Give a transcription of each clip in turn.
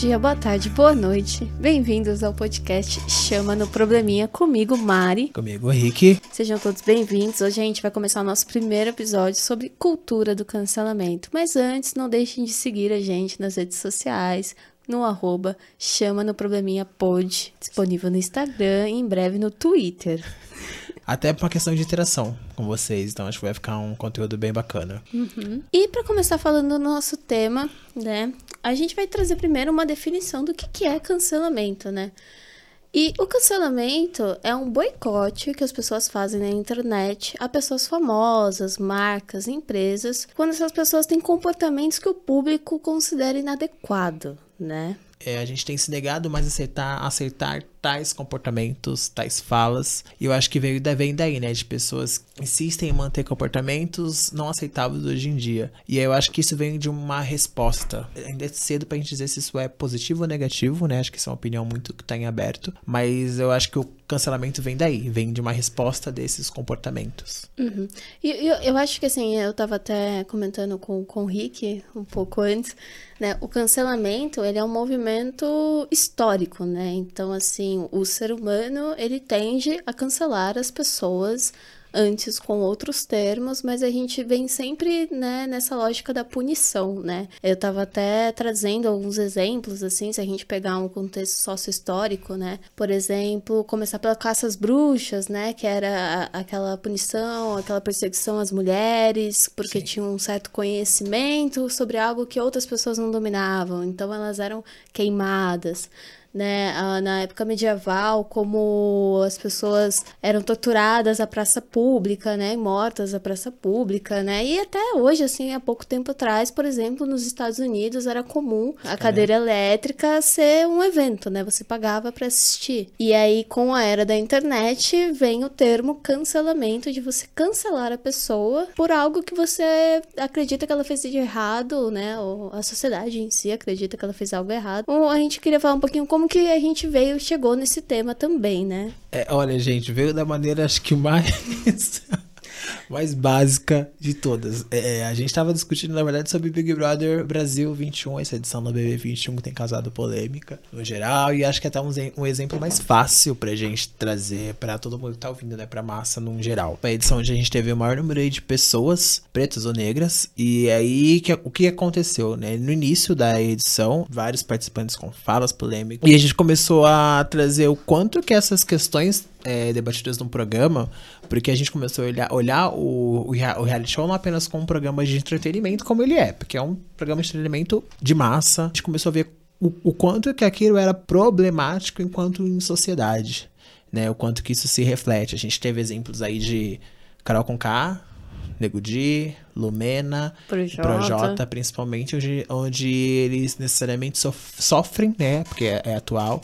dia, boa tarde, boa noite. Bem-vindos ao podcast Chama no Probleminha comigo, Mari. Comigo, Rick. Sejam todos bem-vindos. Hoje a gente vai começar o nosso primeiro episódio sobre cultura do cancelamento. Mas antes, não deixem de seguir a gente nas redes sociais, no arroba Chama no Probleminha Pod, disponível no Instagram e em breve no Twitter. Até por uma questão de interação com vocês, então acho que vai ficar um conteúdo bem bacana. Uhum. E para começar falando do nosso tema, né, a gente vai trazer primeiro uma definição do que, que é cancelamento, né? E o cancelamento é um boicote que as pessoas fazem na internet a pessoas famosas, marcas, empresas, quando essas pessoas têm comportamentos que o público considera inadequado, né? É, a gente tem se negado mais a aceitar, aceitar tais comportamentos, tais falas. E eu acho que veio, vem daí, né? De pessoas que insistem em manter comportamentos não aceitáveis hoje em dia. E eu acho que isso vem de uma resposta. Ainda é cedo pra gente dizer se isso é positivo ou negativo, né? Acho que isso é uma opinião muito que tá em aberto. Mas eu acho que o cancelamento vem daí, vem de uma resposta desses comportamentos. Uhum. E eu, eu acho que assim, eu tava até comentando com, com o Rick um pouco antes, né? O cancelamento, ele é um movimento histórico, né? Então, assim, o ser humano, ele tende a cancelar as pessoas antes com outros termos, mas a gente vem sempre, né, nessa lógica da punição, né? Eu tava até trazendo alguns exemplos, assim, se a gente pegar um contexto sócio-histórico, né? Por exemplo, começar pela caça às bruxas, né? Que era aquela punição, aquela perseguição às mulheres, porque Sim. tinham um certo conhecimento sobre algo que outras pessoas não dominavam, então elas eram queimadas né, na época medieval, como as pessoas eram torturadas à praça pública, né, mortas à praça pública, né, e até hoje, assim, há pouco tempo atrás, por exemplo, nos Estados Unidos era comum a cadeira elétrica ser um evento, né, você pagava para assistir. E aí, com a era da internet, vem o termo cancelamento, de você cancelar a pessoa por algo que você acredita que ela fez de errado, né, ou a sociedade em si acredita que ela fez algo errado. Ou a gente queria falar um pouquinho como como que a gente veio, chegou nesse tema também, né? É, olha, gente, veio da maneira acho que mais mais básica de todas. É, a gente estava discutindo, na verdade, sobre Big Brother Brasil 21, essa edição do BB 21 que tem causado polêmica no geral, e acho que é até um, um exemplo mais fácil pra gente trazer para todo mundo que tá ouvindo, né, pra massa num geral. Uma edição onde a gente teve o maior número de pessoas, pretas ou negras, e aí que, o que aconteceu, né? No início da edição, vários participantes com falas polêmicas, e a gente começou a trazer o quanto que essas questões é, debatidas no programa, porque a gente começou a olhar, olhar o, o, reality show não apenas como um programa de entretenimento, como ele é, porque é um programa de entretenimento de massa. A gente começou a ver o, o quanto que aquilo era problemático enquanto em sociedade, né? O quanto que isso se reflete. A gente teve exemplos aí de Carol Conká, Nego Di, Lumena, Projota, Projota principalmente, onde, onde eles necessariamente sofrem, né? Porque é, é atual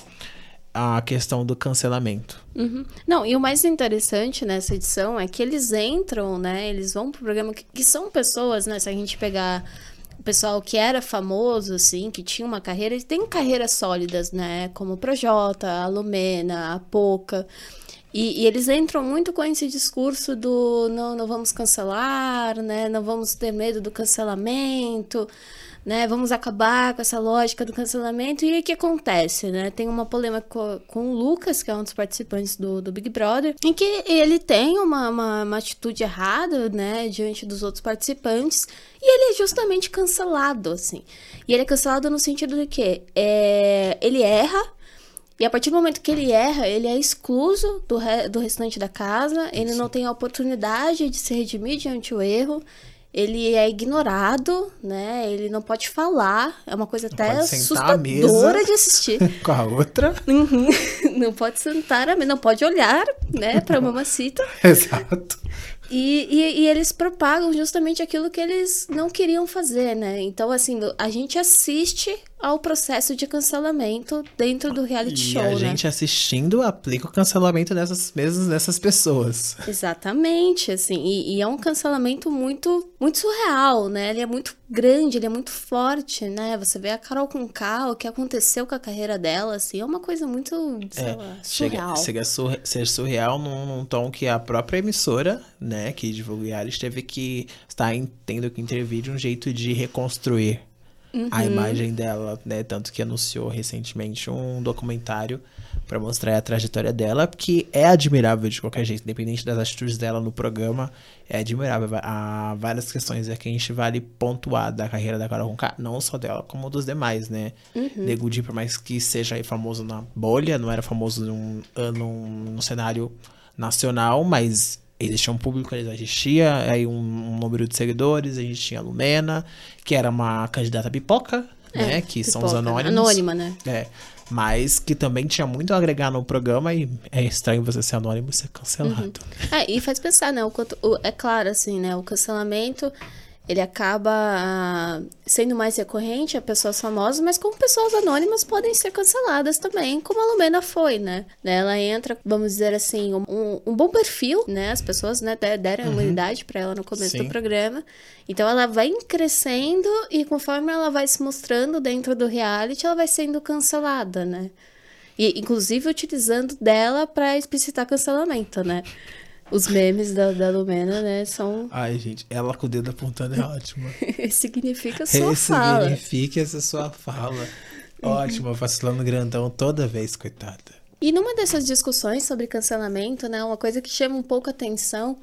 a questão do cancelamento. Uhum. Não, e o mais interessante nessa edição é que eles entram, né? Eles vão pro programa que, que são pessoas, né? Se a gente pegar o pessoal que era famoso, assim, que tinha uma carreira, eles têm carreiras sólidas, né? Como o Projota, a Lumena, a Poca. E, e, eles entram muito com esse discurso do não, não vamos cancelar, né? Não vamos ter medo do cancelamento né? Vamos acabar com essa lógica do cancelamento. E o que acontece, né? Tem uma polêmica com, com o Lucas, que é um dos participantes do, do Big Brother, em que ele tem uma, uma, uma atitude errada, né? Diante dos outros participantes. E ele é justamente cancelado, assim. E ele é cancelado no sentido de que é, ele erra, e a partir do momento que ele erra, ele é excluso do, re do restante da casa, ele Sim. não tem a oportunidade de se redimir diante do erro ele é ignorado, né? Ele não pode falar. É uma coisa não até assustadora de assistir. Com a outra. Uhum. Não pode sentar, não pode olhar, né, pra mamacita. Exato. E, e, e, eles propagam justamente aquilo que eles não queriam fazer, né? Então, assim, a gente assiste ao processo de cancelamento dentro do reality e show, a né? gente assistindo aplica o cancelamento dessas mesmas dessas pessoas. Exatamente, assim, e, e, é um cancelamento muito muito surreal, né? Ele é muito grande, ele é muito forte, né? Você vê a Carol com K, o que aconteceu com a carreira dela, assim, é uma coisa muito, sei é, lá, surreal. Chega, chega a ser surreal num, num, tom que a própria emissora, né, que divulga teve que estar tendo que intervir de um jeito de reconstruir a imagem dela, né? Tanto que anunciou recentemente um documentário para mostrar a trajetória dela, que é admirável de qualquer jeito, independente das atitudes dela no programa, é admirável. Há várias questões aqui que a gente vale pontuar da carreira da Carol Conká, não só dela, como dos demais, né? Uhum. Nego por mais que seja famoso na bolha, não era famoso num, num, num cenário nacional, mas existia um público, existia aí um, um, número de seguidores, a gente tinha a Lumena, que era uma candidata pipoca, é, né? Que pipoca, são os anônimos. Anônima, né? É mas que também tinha muito a agregar no programa e é estranho você ser anônimo e ser cancelado. Uhum. É, e faz pensar, né? O o, é claro, assim, né? O cancelamento ele acaba ah, sendo mais recorrente a pessoas famosas, mas como pessoas anônimas podem ser canceladas também, como a Lumena foi, né? Ela entra, vamos dizer assim, um, um bom perfil, né? As pessoas né, deram uhum. imunidade para ela no começo Sim. do programa. Então ela vai crescendo e conforme ela vai se mostrando dentro do reality, ela vai sendo cancelada, né? E, inclusive utilizando dela para explicitar cancelamento, né? Os memes da, da Lumena, né, são... Ai, gente, ela com o dedo apontando é ótimo. Significa sua fala. Significa essa sua fala. Ótimo, vacilando grandão toda vez, coitada. E numa dessas discussões sobre cancelamento, né, uma coisa que chama um pouco atenção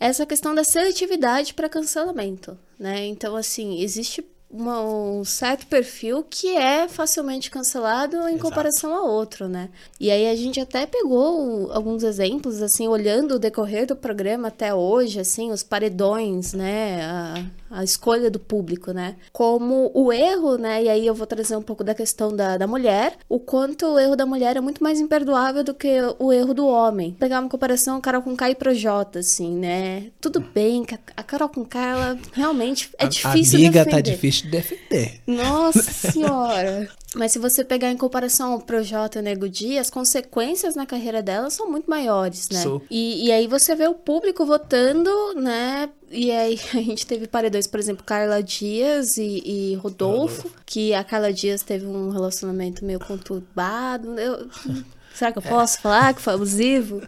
é essa questão da seletividade para cancelamento, né? Então, assim, existe uma, um certo perfil que é facilmente cancelado em Exato. comparação a outro, né? E aí a gente até pegou alguns exemplos, assim, olhando o decorrer do programa até hoje, assim, os paredões, né? A, a escolha do público, né? Como o erro, né? E aí eu vou trazer um pouco da questão da, da mulher, o quanto o erro da mulher é muito mais imperdoável do que o erro do homem. Pegar uma comparação Carol com K e Projota, assim, né? Tudo bem, a Carol com K, ela realmente é a, difícil a amiga tá defender. tá difícil de defender. Nossa senhora! Mas se você pegar em comparação ao Projota e Nego Di, as consequências na carreira dela são muito maiores, né? E, e aí você vê o público votando, né? E aí a gente teve paredões, por exemplo, Carla Dias e, e Rodolfo, Rodolfo, que a Carla Dias teve um relacionamento meio conturbado. Eu, será que eu posso é. falar que foi abusivo?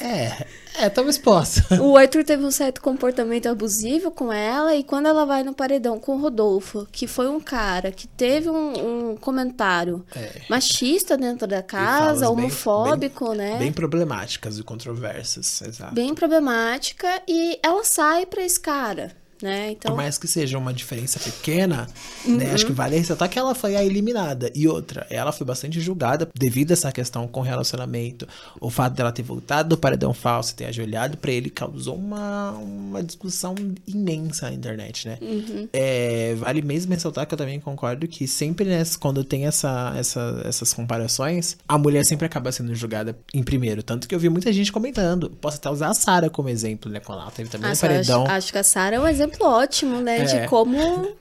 É, é, talvez possa. O Arthur teve um certo comportamento abusivo com ela e quando ela vai no paredão com o Rodolfo, que foi um cara que teve um, um comentário é. machista dentro da casa, homofóbico, bem, né? Bem problemáticas e controversas, exato. Bem problemática e ela sai pra esse cara. Né? Então... Por mais que seja uma diferença pequena, uhum. né? Acho que vale ressaltar que ela foi a eliminada. E outra, ela foi bastante julgada devido a essa questão com relacionamento. O fato dela ter voltado do paredão falso, ter ajoelhado para ele, causou uma, uma discussão imensa na internet, né? Uhum. É, vale mesmo ressaltar que eu também concordo que sempre, né, quando tem essa, essa, essas comparações, a mulher sempre acaba sendo julgada em primeiro. Tanto que eu vi muita gente comentando. Posso até usar a Sara como exemplo, né? Quando ela teve também ah, o paredão. Acho, acho que a Sara é um exemplo exemplo ótimo, né? É. De como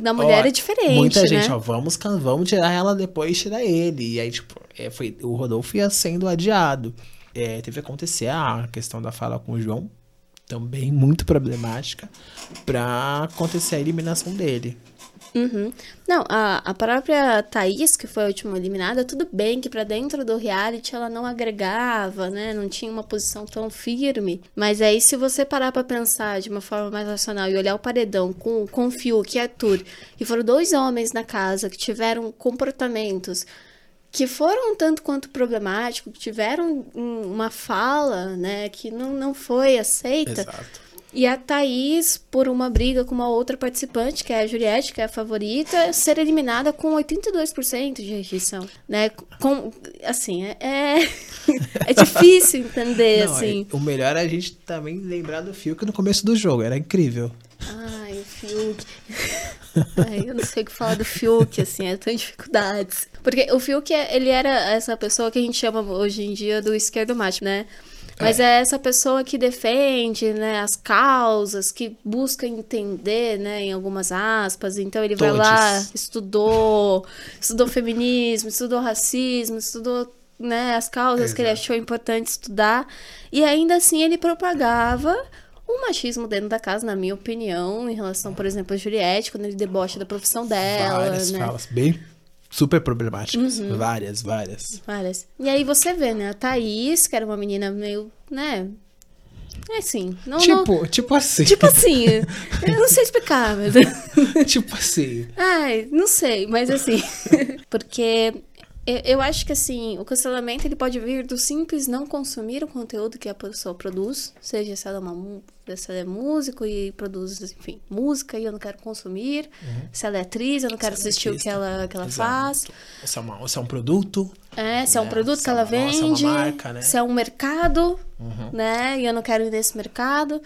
na mulher ó, é diferente. Muita né? gente, ó, vamos, vamos tirar ela depois tirar ele. E aí, tipo, é, foi, o Rodolfo ia sendo adiado. É, teve que acontecer a questão da fala com o João, também muito problemática, pra acontecer a eliminação dele. Uhum. Não, a, a própria Thaís, que foi a última eliminada, tudo bem que para dentro do reality ela não agregava, né? Não tinha uma posição tão firme. Mas aí, se você parar para pensar de uma forma mais racional e olhar o paredão com, com o Fiuk e Arthur, que foram dois homens na casa que tiveram comportamentos que foram um tanto quanto problemáticos, que tiveram uma fala, né, que não, não foi aceita. Exato e a Thaís, por uma briga com uma outra participante, que é a Juliette, que é a favorita, ser eliminada com 82% de rejeição, né? Com, assim, é, é, é difícil entender, Não, assim. É, o melhor é a gente também lembrar do Fiuk no começo do jogo, era incrível. Ai, o Fiuk. Ai, eu não sei o que falar do Fiuk, assim, é tão dificuldades. Porque o Fiuk, ele era essa pessoa que a gente chama hoje em dia do esquerdo macho, né? Mas é. é. essa pessoa que defende, né, as causas, que busca entender, né, em algumas aspas. Então ele vai lá, estudou, estudou feminismo, estudou racismo, estudou, né, as causas Exato. que ele achou importante estudar. E ainda assim ele propagava o machismo dentro da casa, na minha opinião, em relação, por exemplo, a Juliette, quando ele debocha da profissão dela, Várias né? falas bem super problemáticas. Uhum. Várias, várias. Várias. E aí você vê, né? A Thaís, que era uma menina meio, né? É assim. Não, tipo, não... tipo assim. Tipo assim. eu não sei explicar, mas. tipo assim. Ai, não sei, mas assim. porque eu, eu acho que assim, o cancelamento ele pode vir do simples não consumir o conteúdo que a pessoa produz, seja se ela é, uma, se ela é músico e produz, enfim, música e eu não quero consumir, uhum. se ela é atriz, eu não quero se é assistir o que ela, que ela faz. Se é, uma, se é um produto. É, se é um né? produto que ela é vende, nossa, marca, né? se é um mercado, uhum. né? E eu não quero ir nesse mercado.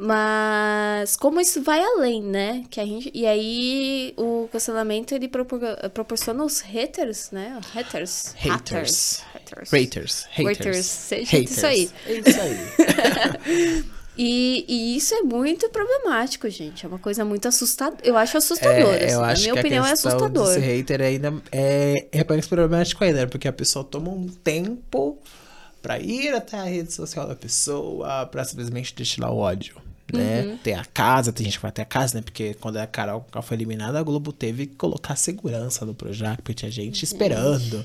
Mas como isso vai além, né? Que a gente, e aí o cancelamento ele propor, proporciona os haters, né? Haters. Haters. Haters. Haters. Haters. Haters. isso aí. Isso aí. e, e, isso é muito problemático, gente. É uma coisa muito assustadora. Eu acho assustador. É, assim. eu acho Na minha que opinião, a é assustador. Esse hater ainda é, é mais problemático ainda, porque a pessoa toma um tempo para ir até a rede social da pessoa, para simplesmente destilar o ódio né? Uhum. Tem a casa, tem gente que vai até a casa, né? Porque quando a Carol foi eliminada, a Globo teve que colocar segurança no Projac, porque tinha gente esperando,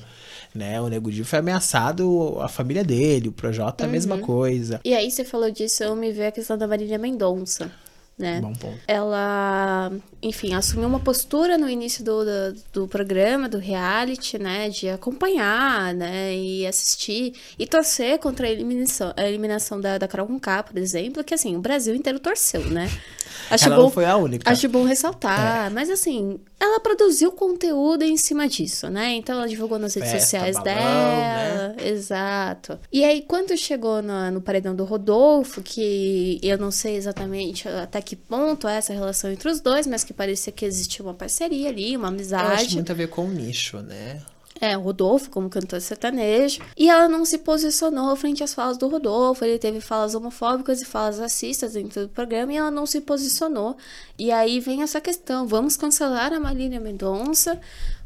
né? O Nego Di foi ameaçado, a família dele, o Projota é a mesma uhum. coisa. E aí você falou disso, eu me vi a questão da Marília Mendonça né? Bom ponto. Ela, enfim, assumiu uma postura no início do, do, do, programa, do reality, né? De acompanhar, né? E assistir e torcer contra a eliminação, a eliminação da, da Carol Conká, por exemplo, que assim, o Brasil inteiro torceu, né? Acho ela bom, não foi a única. Acho bom ressaltar. É. Mas assim, ela produziu conteúdo em cima disso, né? Então ela divulgou nas redes Festa, sociais balão, dela. Né? Exato. E aí, quando chegou no, no paredão do Rodolfo, que eu não sei exatamente até que ponto é essa relação entre os dois, mas que parecia que existia uma parceria ali, uma amizade. Eu acho muito a ver com o nicho, né? É, o Rodolfo como cantor sertanejo. E ela não se posicionou frente às falas do Rodolfo. Ele teve falas homofóbicas e falas racistas dentro do programa e ela não se posicionou. E aí vem essa questão: vamos cancelar a Marília Mendonça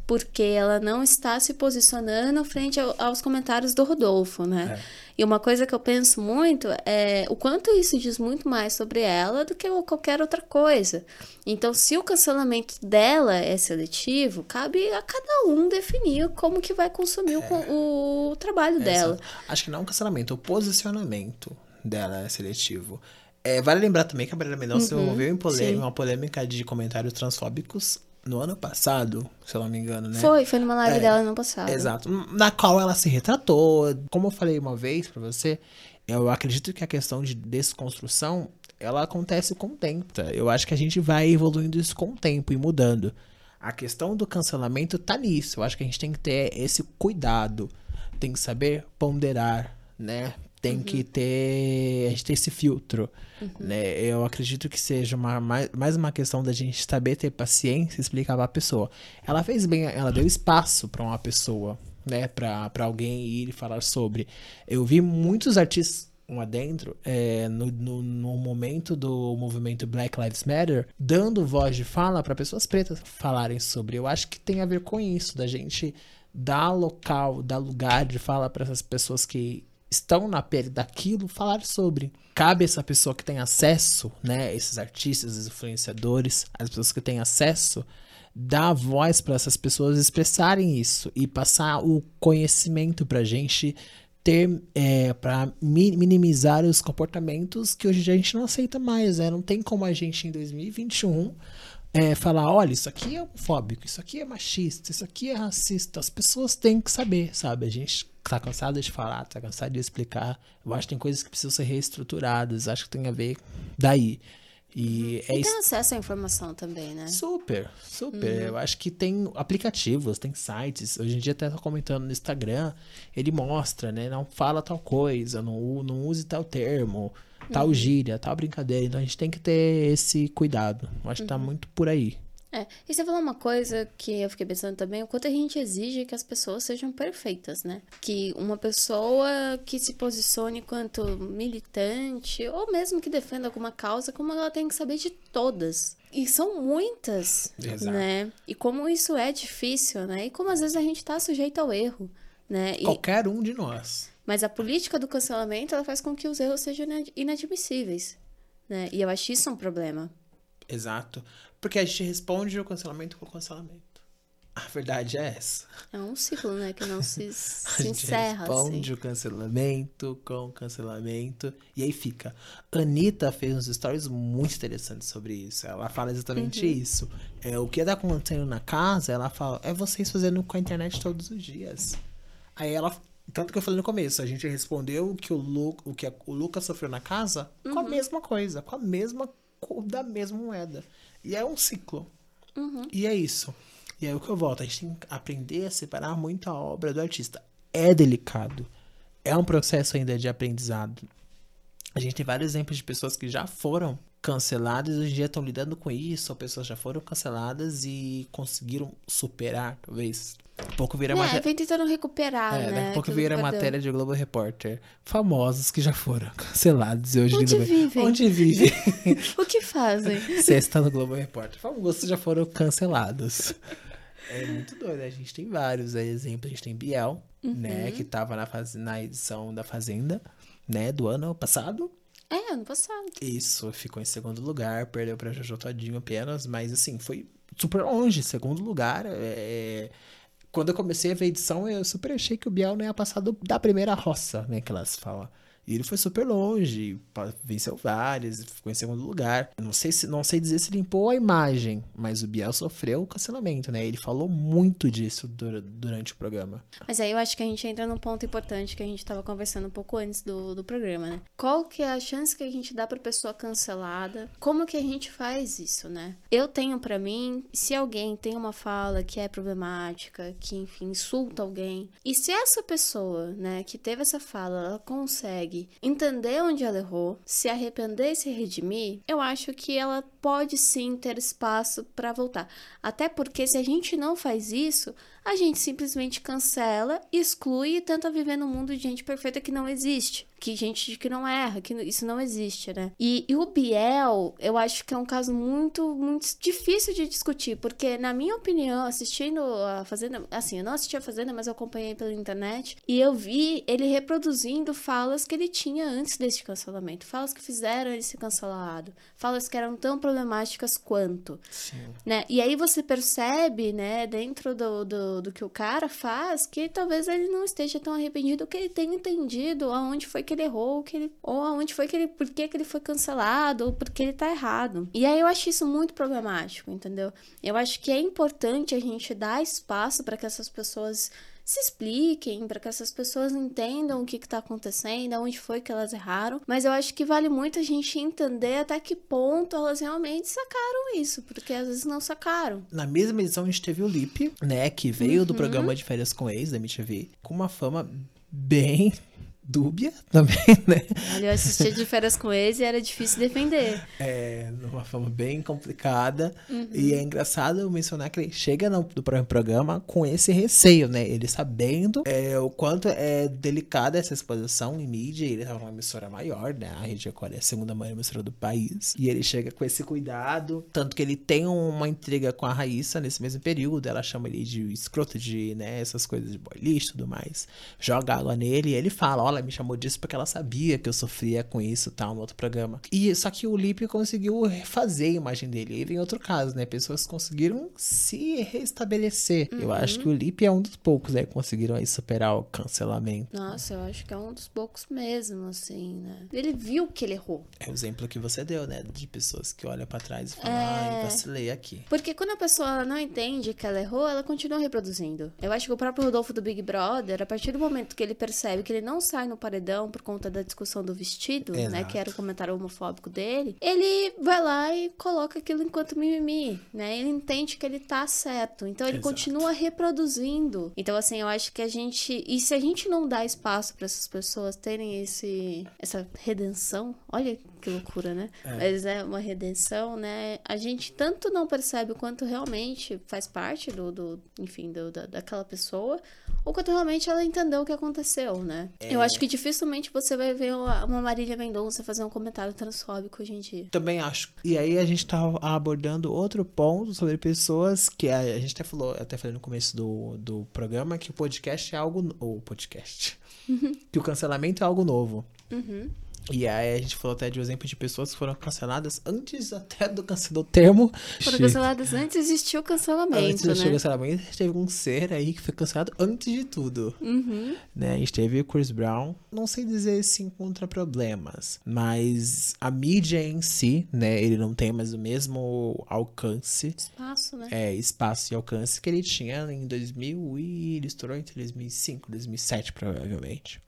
porque ela não está se posicionando frente aos comentários do Rodolfo, né? É. E uma coisa que eu penso muito é o quanto isso diz muito mais sobre ela do que qualquer outra coisa. Então, se o cancelamento dela é seletivo, cabe a cada um definir como que vai consumir é. o, o, trabalho é, dela. Acho que não o cancelamento, o posicionamento dela é seletivo. É, vale lembrar também que a Marília Mendonça uhum, se envolveu em polêmica, uma polêmica de comentários transfóbicos no ano passado, se eu não me engano, né? Foi, foi numa live é, dela no ano passado. Exato. Na qual ela se retratou. Como eu falei uma vez para você, eu acredito que a questão de desconstrução, ela acontece com o tempo. Tá? Eu acho que a gente vai evoluindo isso com o tempo e mudando. A questão do cancelamento tá nisso. Eu acho que a gente tem que ter esse cuidado. Tem que saber ponderar, né? Tem uhum. que ter a gente tem esse filtro uhum. né eu acredito que seja uma, mais, mais uma questão da gente saber ter paciência e explicar para a pessoa ela fez bem ela deu espaço para uma pessoa né para alguém ir e falar sobre eu vi muitos artistas um adentro, é, no, no, no, momento do movimento Black Lives Matter, dando voz de fala para pessoas pretas falarem sobre. Eu acho que tem a ver com isso, da gente dar local, dar lugar de fala para essas pessoas que estão na pele daquilo falar sobre. Cabe essa pessoa que tem acesso, né, esses artistas, esses influenciadores, as pessoas que têm acesso, dar voz para essas pessoas expressarem isso e passar o conhecimento para a gente ter é, para minimizar os comportamentos que hoje a gente não aceita mais, né? Não tem como a gente em 2021 é, falar, olha, isso aqui é homofóbico, isso aqui é machista, isso aqui é racista. As pessoas têm que saber, sabe? A gente tá cansado de falar, tá cansado de explicar. Eu acho que tem coisas que precisam ser reestruturadas. Acho que tem a ver daí. E, é e tem acesso à informação também, né? Super, super. Uhum. Eu acho que tem aplicativos, tem sites. Hoje em dia até tô comentando no Instagram, ele mostra, né? Não fala tal coisa, não, não use tal termo, tal uhum. gíria, tal brincadeira. Então a gente tem que ter esse cuidado. Acho que tá uhum. muito por aí. É, e você falou uma coisa que eu fiquei pensando também, o quanto a gente exige que as pessoas sejam perfeitas, né? Que uma pessoa que se posicione quanto militante, ou mesmo que defenda alguma causa, como ela tem que saber de todas. E são muitas, Exato. né? E como isso é difícil, né? E como às vezes a gente tá sujeito ao erro, né? E... Qualquer um de nós. Mas a política do cancelamento, ela faz com que os erros sejam inadmissíveis, né? E eu acho isso um problema. Exato. Porque a gente responde o cancelamento com o cancelamento. A verdade é essa. É um ciclo, né? Que não se, A se gente encerra. responde Assim. o cancelamento com cancelamento. E aí fica. Anitta fez uns stories muito interessantes sobre isso. Ela fala exatamente Uhum. isso. É, o que tá acontecendo na casa, ela fala, é vocês fazendo com a internet todos os dias. Aí ela. Tanto que eu falei no começo, a gente respondeu que o, Lu, o que a- o Lucas sofreu na casa com Uhum. a mesma coisa, com a mesma da mesma moeda. E é um ciclo. Uhum. E é isso. E aí o que eu volto, a gente tem que aprender a separar muito a obra do artista. É delicado. É um processo ainda de aprendizado. A gente tem vários exemplos de pessoas que já foram canceladas hoje em dia estão lidando com isso, ou pessoas já foram canceladas e conseguiram superar, talvez. Daqui a pouco vira É, matéria. vem tentando recuperar, É, né? daqui a pouco vira que matéria de Globo Repórter. Famosos que já foram cancelados e hoje Onde bem. vivem? Onde vivem? O que fazem? Sexta no Globo Repórter. Famosos já foram cancelados. É muito doido. A gente tem vários aí exemplos. A gente tem Biel, Uhum. né? Que tava na, faz... na edição da Fazenda, né? Do ano passado. É, ano passado. Isso, ficou em segundo lugar, perdeu pra Jojo Todinho apenas, mas assim, foi super longe, segundo lugar. é, Quando eu comecei a ver a edição, eu super achei que o Biel não ia passar do- da primeira roça, né, que elas falam. E ele foi super longe, venceu várias, ficou em segundo lugar. Não sei, se, não sei dizer se limpou a imagem, mas o Biel sofreu o cancelamento, né? Ele falou muito disso dura- durante o programa. Mas aí eu acho que a gente entra num ponto importante que a gente tava conversando um pouco antes do, do programa, né? Qual que é a chance que a gente dá pra pessoa cancelada? Como que a gente faz isso, né? Eu tenho pra mim, se alguém tem uma fala que é problemática, que enfim insulta alguém, e se essa pessoa, né, que teve essa fala, ela consegue entender onde ela errou, se arrepender e se redimir, eu acho que ela pode sim ter espaço pra voltar. Até porque se a gente não faz isso, a gente simplesmente cancela, exclui e tenta viver num mundo de gente perfeita que não existe. Que gente que não erra, que isso não existe, né? E, e o Biel, eu acho que é um caso muito, muito difícil de discutir, porque, na minha opinião, assistindo a Fazenda, assim, eu não assisti a Fazenda, mas eu acompanhei pela internet, e eu vi ele reproduzindo falas que ele tinha antes desse cancelamento, falas que fizeram ele ser cancelado, falas que eram tão problemáticas quanto Sim. né? E aí você percebe, né, dentro do, do, do que o cara faz, que talvez ele não esteja tão arrependido, que ele tenha entendido aonde foi que ele errou, que ele, ou aonde foi que ele, por que, que ele foi cancelado, ou por que ele tá errado. E aí eu acho isso muito problemático, entendeu? Eu acho que é importante a gente dar espaço para que essas pessoas se expliquem, para que essas pessoas entendam o que está acontecendo, onde foi que elas erraram. Mas eu acho que vale muito a gente entender até que ponto elas realmente sacaram isso, porque às vezes não sacaram. Na mesma edição a gente teve o Lipe, né? Que veio do programa de férias com ex da MTV, com uma fama bem dúbia também, né? Olha, eu assistia de férias com eles e era difícil defender. É, numa forma bem complicada. E é engraçado eu mencionar que ele chega no, do programa com esse receio, né? Ele sabendo é, o quanto é delicada essa exposição em mídia. Ele tava numa emissora maior, né? A Rede Record é a segunda maior emissora do país. E ele chega com esse cuidado. Tanto que ele tem uma intriga com a Raíssa nesse mesmo período. Ela chama ele de escroto, de, né? Essas coisas de boy lixo e tudo mais. Joga água nele e ele fala: Olha, me chamou disso porque ela sabia que eu sofria com isso tal, no outro programa. E só que o Lipe conseguiu refazer a imagem dele. Aí vem outro caso, né? Pessoas conseguiram se restabelecer. Eu acho que o Lipe é um dos poucos, né? Que conseguiram aí superar o cancelamento. Nossa, eu acho que é um dos poucos mesmo, assim, né? Ele viu que ele errou. É o exemplo que você deu, né? De pessoas que olham pra trás e falam, É. ai, vacilei aqui. Porque quando a pessoa não entende que ela errou, ela continua reproduzindo. Eu acho que o próprio Rodolfo do Big Brother, a partir do momento que ele percebe que ele não sai no paredão por conta da discussão do vestido, né? Exato. Que era o comentário homofóbico dele, ele vai lá e coloca aquilo enquanto mimimi, né? Ele entende que ele tá certo. Então ele Exato. continua reproduzindo. Então, assim, eu acho que a gente. E se a gente não dá espaço para essas pessoas terem esse essa redenção, olha que loucura, né? Mas é uma redenção, né? A gente tanto não percebe o quanto realmente faz parte do, do enfim, do, da, daquela pessoa, ou quanto realmente ela entendeu o que aconteceu, né? Eu acho que dificilmente você vai ver uma Marília Mendonça fazer um comentário transfóbico hoje em dia. Também acho. E aí a gente tá abordando outro ponto sobre pessoas que a, a gente até falou, até falei no começo do, do programa que o podcast é algo. Ou podcast. que o cancelamento é algo novo. Uhum. E aí a gente falou até de um exemplo de pessoas que foram canceladas antes até do, do termo. Foram canceladas antes de existir o cancelamento, Antes do né? cancelamento, teve um ser aí que foi cancelado antes de tudo. Uhum. né? A gente teve o Chris Brown, não sei dizer se encontra problemas, mas a mídia em si, né? Ele não tem mais o mesmo alcance, Espaço, né? é, espaço e alcance que ele tinha em 2000 e ele estourou entre 2005 e 2007, provavelmente.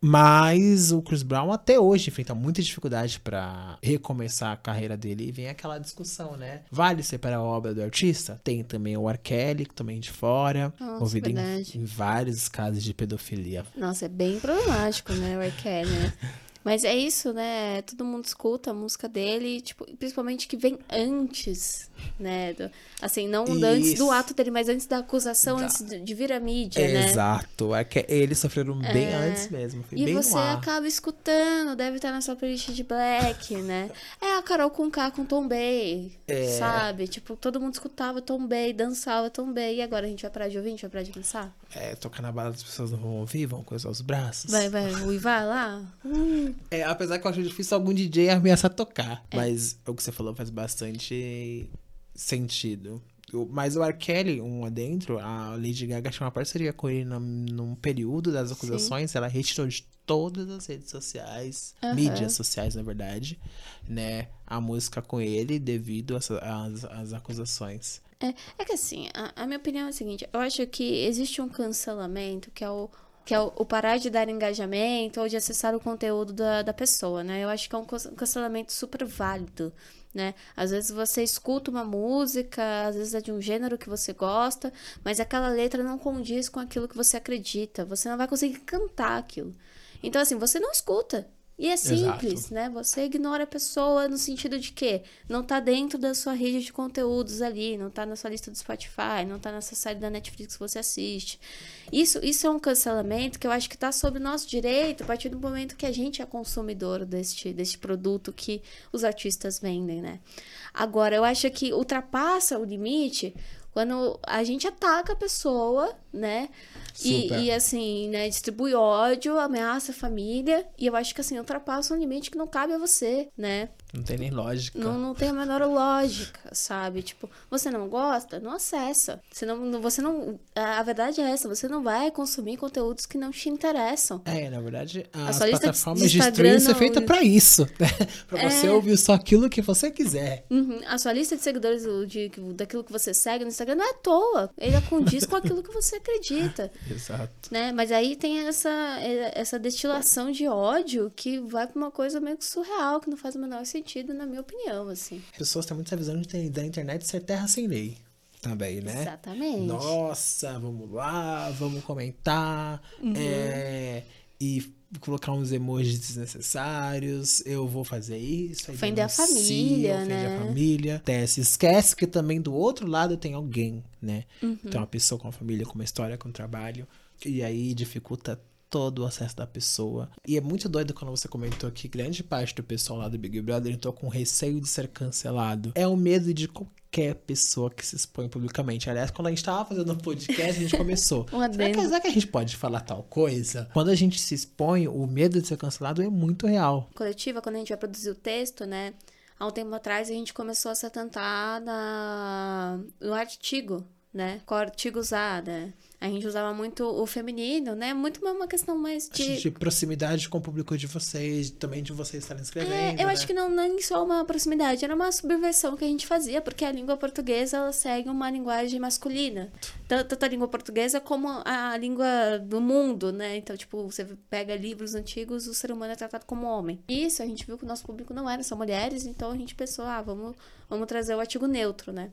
Mas o Chris Brown até hoje enfrenta muita dificuldade pra recomeçar a carreira dele e vem aquela discussão, né? Vale separar a obra do artista? Tem também o R. Kelly, que também de fora, Nossa, envolvido em, em vários casos de pedofilia. Nossa, é bem problemático, né, o R. Kelly, né? Mas é isso, né? Todo mundo escuta a música dele, tipo, principalmente que vem antes, né? do- assim, não antes do Isso. ato dele, mas antes da acusação, Da- antes de, vir a mídia, né? Exato. É que eles sofreram bem antes mesmo. E bem você acaba escutando, deve estar na sua playlist de Black, né? É Carol com K com Tom Bay, É. sabe? Tipo, todo mundo escutava Tom Bay, dançava Tom Bay. E agora a gente vai parar de ouvir, a gente vai parar de dançar? É, tocar na balada as pessoas não vão ouvir, vão coisar os braços. Vai, vai, uivar lá? Hum, É, apesar que eu acho difícil algum DJ ameaçar tocar. É. Mas o que você falou faz bastante sentido. Mas o R. Kelly, um adentro, a Lady Gaga tinha uma parceria com ele num, num período das acusações. Ela retirou de todas as redes sociais, Aham. mídias sociais, na verdade, né? A música com ele devido às acusações. É, é que assim, a, a minha opinião é a seguinte, eu acho que existe um cancelamento que é o que é o, o parar de dar engajamento ou de acessar o conteúdo da, da pessoa, né? Eu acho que é um can- cancelamento super válido, né? Às vezes você escuta uma música, às vezes é de um gênero que você gosta, mas aquela letra não condiz com aquilo que você acredita, você não vai conseguir cantar aquilo. Então, assim, você não escuta. E é simples, Exato. né? Você ignora a pessoa no sentido de que não tá dentro da sua rede de conteúdos ali, não tá na sua lista do Spotify, não tá nessa série da Netflix que você assiste. Isso, isso é um cancelamento que eu acho que tá sob o nosso direito a partir do momento que a gente é consumidor deste, deste produto que os artistas vendem, né? Agora, eu acho que ultrapassa o limite quando a gente ataca a pessoa, né? E, e, assim, né, distribui ódio, ameaça a família, e eu acho que assim, ultrapassa um limite que não cabe a você, né? Não tem nem lógica. Não, não tem a menor lógica, sabe? Tipo, você não gosta? Não acessa. Você não, você não. A verdade é essa, você não vai consumir conteúdos que não te interessam. É, na verdade, as plataformas de de streaming são feitas pra isso, né? Pra você É. ouvir só aquilo que você quiser. Uhum. A sua lista de seguidores de, daquilo que você segue no Instagram não é à toa. Ele condiz com aquilo que você acredita. Exato. né? Mas aí tem essa, essa destilação de ódio que vai pra uma coisa meio que surreal, que não faz o menor sentido, na minha opinião, assim. As pessoas têm muita visão de da internet ser terra sem lei. Também, né? Exatamente. Nossa, vamos lá, vamos comentar. Uhum. é, e colocar uns emojis desnecessários. Eu vou fazer isso. Ofender a família, ofende né? a família. Até se esquece que também do outro lado tem alguém, né? Uhum. Tem uma pessoa com a família, com uma história, com um trabalho. E aí dificulta todo o acesso da pessoa. E é muito doido quando você comentou que grande parte do pessoal lá do Big Brother entrou com receio de ser cancelado. É o medo de qualquer pessoa que se expõe publicamente. Aliás, quando a gente tava fazendo um podcast, a gente começou. Um será, que, será que a gente pode falar tal coisa? Quando a gente se expõe, o medo de ser cancelado é muito real. Coletiva, quando a gente vai produzir o texto, né? Há um tempo atrás a gente começou a se atentar na... no artigo, né? Qual artigo usar, né? A gente usava muito o feminino, né? Muito uma uma questão mais de... De proximidade com o público de vocês, também de vocês estarem escrevendo. É, eu né? acho que não nem só uma proximidade, era uma subversão que a gente fazia, porque a língua portuguesa ela segue uma linguagem masculina. Tan- Tanto a língua portuguesa como a língua do mundo, né? Então, tipo, você pega livros antigos, o ser humano é tratado como homem. Isso, a gente viu que o nosso público não era só mulheres, então a gente pensou, ah, vamos, vamos trazer o artigo neutro, né?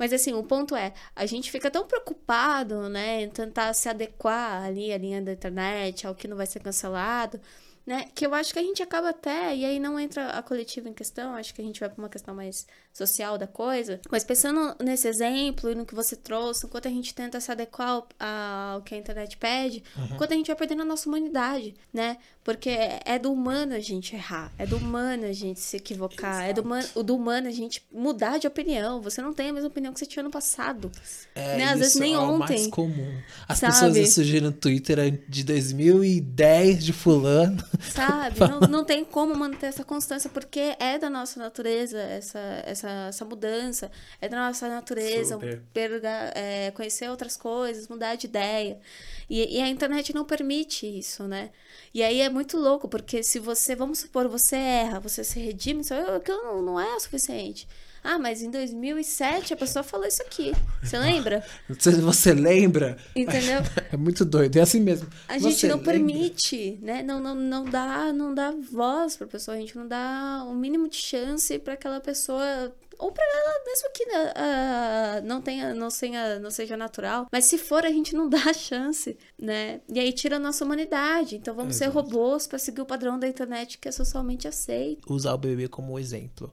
Mas assim, o ponto é, a gente fica tão preocupado, né, em tentar se adequar ali à linha da internet, ao que não vai ser cancelado, né, que eu acho que a gente acaba até, e aí não entra a coletiva em questão, acho que a gente vai para uma questão mais social da coisa, mas pensando nesse exemplo e no que você trouxe, enquanto a gente tenta se adequar ao, ao que a internet pede, enquanto a gente vai perdendo a nossa humanidade, né, porque é do humano a gente errar, é do humano a gente se equivocar, é do humano, do humano a gente mudar de opinião, você não tem a mesma opinião que você tinha no passado, É, né, às vezes nem é o mais ontem. comum. As sabe? pessoas surgiram no Twitter de 2010 de fulano Sabe? não, não tem como manter essa constância, porque é da nossa natureza essa, essa, essa mudança, é da nossa natureza perga, é, conhecer outras coisas, mudar de ideia. E, e a internet não permite isso, né? E aí é muito louco, porque se você, vamos supor, você erra, você se redime, aquilo não, não é o suficiente. Ah, mas em 2007 a pessoa falou isso aqui. Você lembra? Você lembra? Entendeu? É muito doido. É assim mesmo. A Você gente não lembra? permite, né? Não, não, não dá, não dá voz para pessoa. A gente não dá o um mínimo de chance para aquela pessoa ou para ela mesmo que uh, não tenha, não, tenha, não seja natural. Mas se for, a gente não dá a chance, né? E aí tira a nossa humanidade. Então vamos Exato. ser robôs para seguir o padrão da internet que é socialmente aceito. Usar o bebê como exemplo.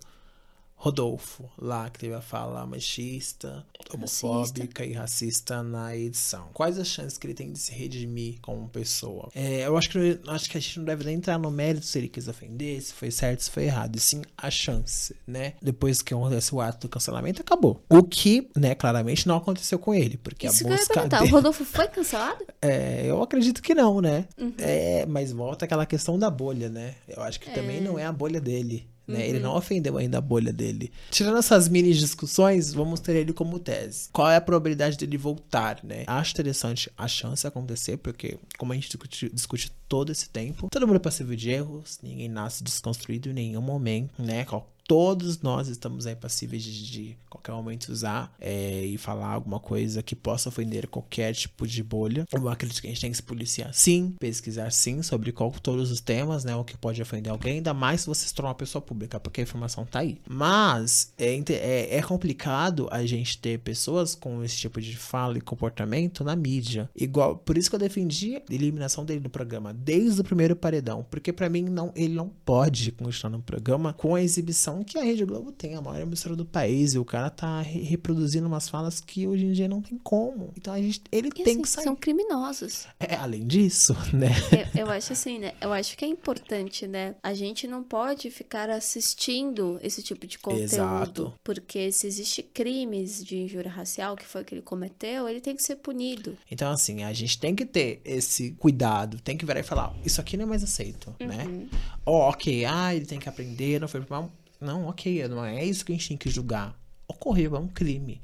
Rodolfo, lá que teve a fala machista, homofóbica racista. e racista na edição. Quais as chances que ele tem de se redimir como pessoa? É, eu acho que, acho que a gente não deve nem entrar no mérito se ele quis ofender, se foi certo, se foi errado, e sim a chance, né? Depois que acontece o ato do cancelamento, acabou. O que, né, claramente não aconteceu com ele, porque Isso a busca dele... O Rodolfo foi cancelado? É, eu acredito que não, né? Uhum. É, mas volta aquela questão da bolha, né? Eu acho que é. também não é a bolha dele. Né? Uhum. Ele não ofendeu ainda a bolha dele. Tirando essas mini discussões, vamos ter ele como tese. Qual é a probabilidade dele voltar, né? Acho interessante a chance acontecer, porque, como a gente discute, discute todo esse tempo, todo mundo é passível de erros, ninguém nasce desconstruído em nenhum momento, né? Todos nós estamos aí passíveis de, de qualquer momento usar é, e falar alguma coisa que possa ofender qualquer tipo de bolha. Eu acredito que a gente tem que se policiar sim, pesquisar sim sobre qual, todos os temas, né? O que pode ofender alguém, ainda mais se você se tornar uma pessoa pública, porque a informação tá aí. Mas é, é, é complicado a gente ter pessoas com esse tipo de fala e comportamento na mídia. Igual, por isso que eu defendi a eliminação dele do programa desde o primeiro paredão, porque para mim não, ele não pode continuar no programa com a exibição que a Rede Globo tem, a maior emissora do país, e o cara tá re reproduzindo umas falas que hoje em dia não tem como. Então a gente, ele e, tem assim, que sair. São criminosos. É, além disso, né? Eu, eu acho assim, né? Eu acho que é importante, né? A gente não pode ficar assistindo esse tipo de conteúdo. Exato. Porque se existe crimes de injúria racial, que foi o que ele cometeu, ele tem que ser punido. Então, assim, a gente tem que ter esse cuidado, tem que virar e falar, isso aqui não é mais aceito, né? uhum. né? Oh, ok, ah, ele tem que aprender, não foi mal não, ok, não é isso que a gente tem que julgar. Ocorreu, é um crime.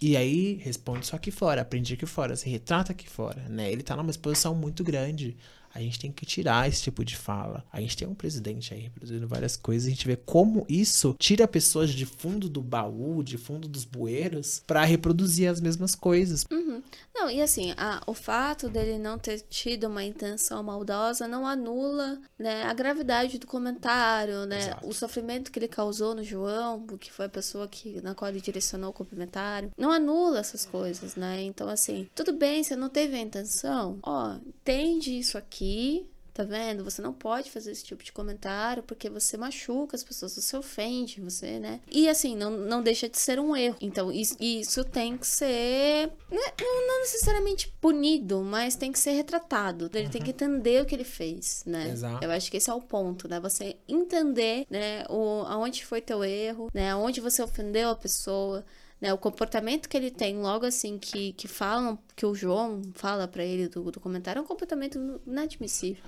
E aí responde isso aqui fora, aprende aqui fora, se retrata aqui fora, né? Ele tá numa exposição muito grande. A gente tem que tirar esse tipo de fala. A gente tem um presidente aí reproduzindo várias coisas. A gente vê como isso tira pessoas de fundo do baú, de fundo dos bueiros, para reproduzir as mesmas coisas. Uhum. Não, e assim, a, o fato dele não ter tido uma intenção maldosa não anula né, a gravidade do comentário, né? Exato. O sofrimento que ele causou no João, que foi a pessoa que, na qual ele direcionou o comentário. Não anula essas coisas, né? Então, assim, tudo bem, você não teve a intenção. Ó, entende isso aqui aqui, tá vendo? Você não pode fazer esse tipo de comentário porque você machuca as pessoas, você ofende, você, né? E assim, não, não deixa de ser um erro. Então, isso, isso tem que ser, né? não, não, necessariamente punido, mas tem que ser retratado. Ele uhum. tem que entender o que ele fez, né? Exato. Eu acho que esse é o ponto, né? Você entender, né, o, aonde foi teu erro, né? Aonde você ofendeu a pessoa né, o comportamento que ele tem logo assim que, que falam, que o João fala para ele do, do comentário, é um comportamento inadmissível.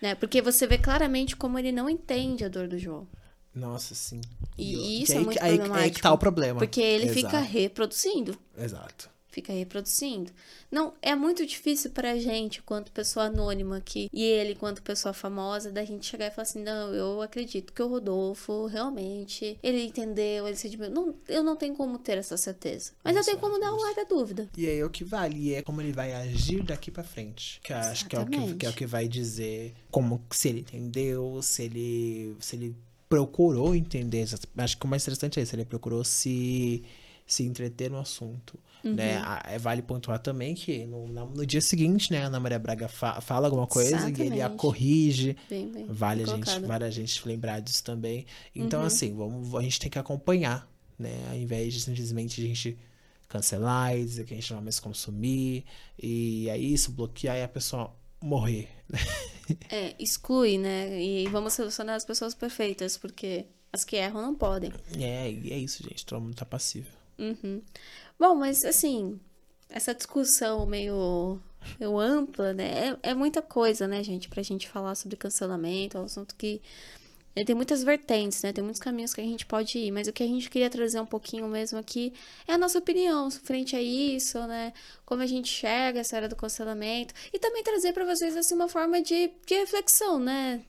Né? Porque você vê claramente como ele não entende a dor do João. Nossa, sim. E, e isso é, muito aí, problemático. Aí que tá o problema. Porque ele Exato. fica reproduzindo. Exato fica reproduzindo. Não, é muito difícil pra gente, quanto pessoa anônima aqui, e ele, quanto pessoa famosa, da gente chegar e falar assim: não, eu acredito que o Rodolfo realmente, ele entendeu, ele se admirou. Não, eu não tenho como ter essa certeza. Mas eu tenho como dar um ar da dúvida. E aí é o que vale, e é como ele vai agir daqui pra frente. Que eu acho que é, o que, que é o que vai dizer como se ele entendeu, se ele. se ele procurou entender. Acho que o mais interessante é isso, ele procurou se, se entreter no assunto. Uhum. Né? É, vale pontuar também que no, no, dia seguinte, né, a Ana Maria Braga fa fala alguma coisa Exatamente. e ele a corrige. Bem, bem, vale, a gente, vale a gente lembrar disso também. Então, uhum. assim, vamos, a gente tem que acompanhar, né? Ao invés de simplesmente a gente cancelar e dizer que a gente não vai mais consumir. E é isso, bloquear e a pessoa morrer. é, exclui, né? E vamos selecionar as pessoas perfeitas, porque as que erram não podem. É, e é isso, gente. Todo mundo tá passível. Uhum. Bom, mas assim, essa discussão meio eu ampla, né? É, é muita coisa, né, gente, pra gente falar sobre cancelamento, é um assunto que né, tem muitas vertentes, né? Tem muitos caminhos que a gente pode ir, mas o que a gente queria trazer um pouquinho mesmo aqui é a nossa opinião frente a isso, né? Como a gente enxerga essa era do cancelamento e também trazer para vocês assim uma forma de, de reflexão, né?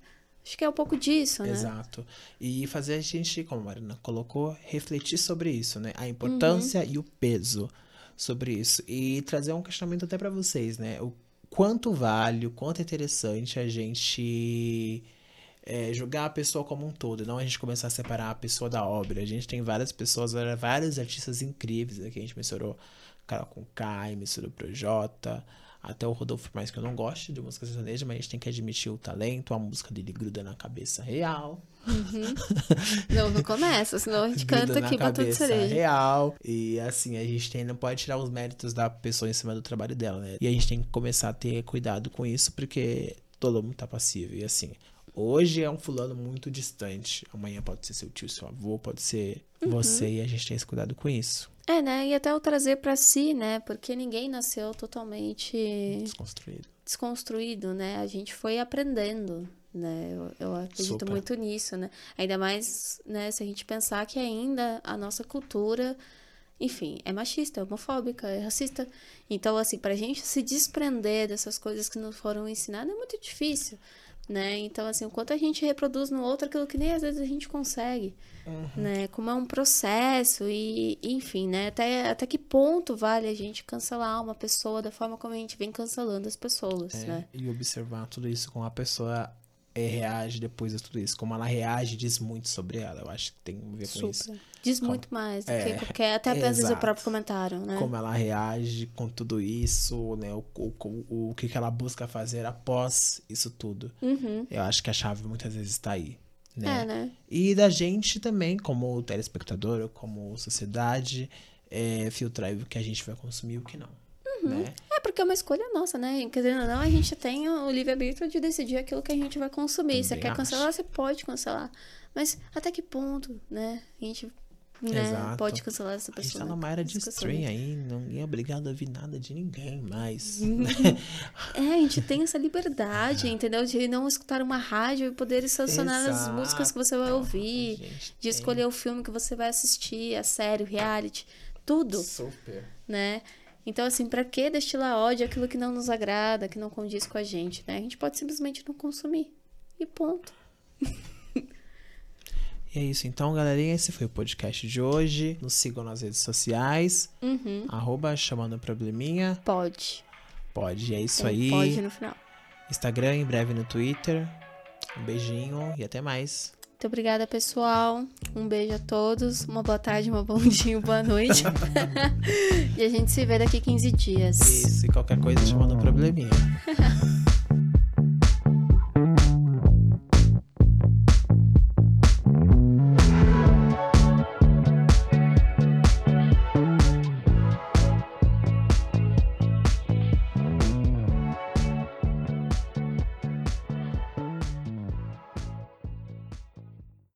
Acho que é um pouco disso, né? Exato. E fazer a gente, como a Marina colocou, refletir sobre isso, né? A importância uhum. e o peso sobre isso. E trazer um questionamento até para vocês, né? O quanto vale, o quanto é interessante a gente é, julgar a pessoa como um todo, não a gente começar a separar a pessoa da obra. A gente tem várias pessoas, vários artistas incríveis aqui. A gente mencionou Carol com Kai, mencionou Projota, até o Rodolfo, por mais que eu não goste de música sertaneja, mas a gente tem que admitir o talento, a música dele gruda na cabeça real. Uhum. não, não começa, senão a gente canta aqui pra tudo cereja. real. E assim, a gente tem, não pode tirar os méritos da pessoa em cima do trabalho dela, né? E a gente tem que começar a ter cuidado com isso, porque todo mundo tá passivo. E assim, Hoje é um fulano muito distante. Amanhã pode ser seu tio, seu avô, pode ser uhum. você e a gente tem esse cuidado com isso. É, né? E até o trazer para si, né? Porque ninguém nasceu totalmente desconstruído. Desconstruído, né? A gente foi aprendendo, né? Eu, eu acredito Super. muito nisso, né? Ainda mais, né, se a gente pensar que ainda a nossa cultura enfim, é machista, é homofóbica, é racista. Então, assim, pra gente se desprender dessas coisas que nos foram ensinadas é muito difícil né? Então, assim, o quanto a gente reproduz no outro aquilo que nem às vezes a gente consegue, uhum. né? Como é um processo e, enfim, né? Até, até que ponto vale a gente cancelar uma pessoa da forma como a gente vem cancelando as pessoas, é, né? E observar tudo isso com a pessoa é, reage depois de tudo isso. Como ela reage diz muito sobre ela. Eu acho que tem a ver com Super. isso. Diz como, muito mais do é, que qualquer, até às vezes o próprio comentário, né? Como ela reage com tudo isso, né? O, o, o, o que, que ela busca fazer após isso tudo. Uhum. Eu acho que a chave muitas vezes está aí. Né? É, né? E da gente também, como telespectador, como sociedade, é, filtrar o que a gente vai consumir e o que não. Uhum. Né? É porque é uma escolha nossa, né? Quer dizer, não, a gente tem o livre-arbítrio de decidir aquilo que a gente vai consumir. Também você quer cancelar, você pode cancelar. Mas até que ponto, né? A gente né? pode cancelar essa pessoa. A gente tá numa era de stream aí, ninguém é obrigado a ouvir nada de ninguém mais. é, a gente tem essa liberdade, entendeu? De não escutar uma rádio e poder selecionar Exato. as músicas que você vai ouvir, de tem. escolher o filme que você vai assistir, a série, o reality, tudo. Super. Né? Então, assim, para que destilar ódio aquilo que não nos agrada, que não condiz com a gente, né? A gente pode simplesmente não consumir. E ponto. E é isso. Então, galerinha, esse foi o podcast de hoje. Nos sigam nas redes sociais. Uhum. Arroba chamando probleminha. Pode. Pode, é isso Tem aí. Pode no final. Instagram, em breve no Twitter. Um beijinho e até mais. Muito obrigada, pessoal. Um beijo a todos. Uma boa tarde, uma bom dia, boa noite. e a gente se vê daqui 15 dias. Isso, e qualquer coisa chamando probleminha.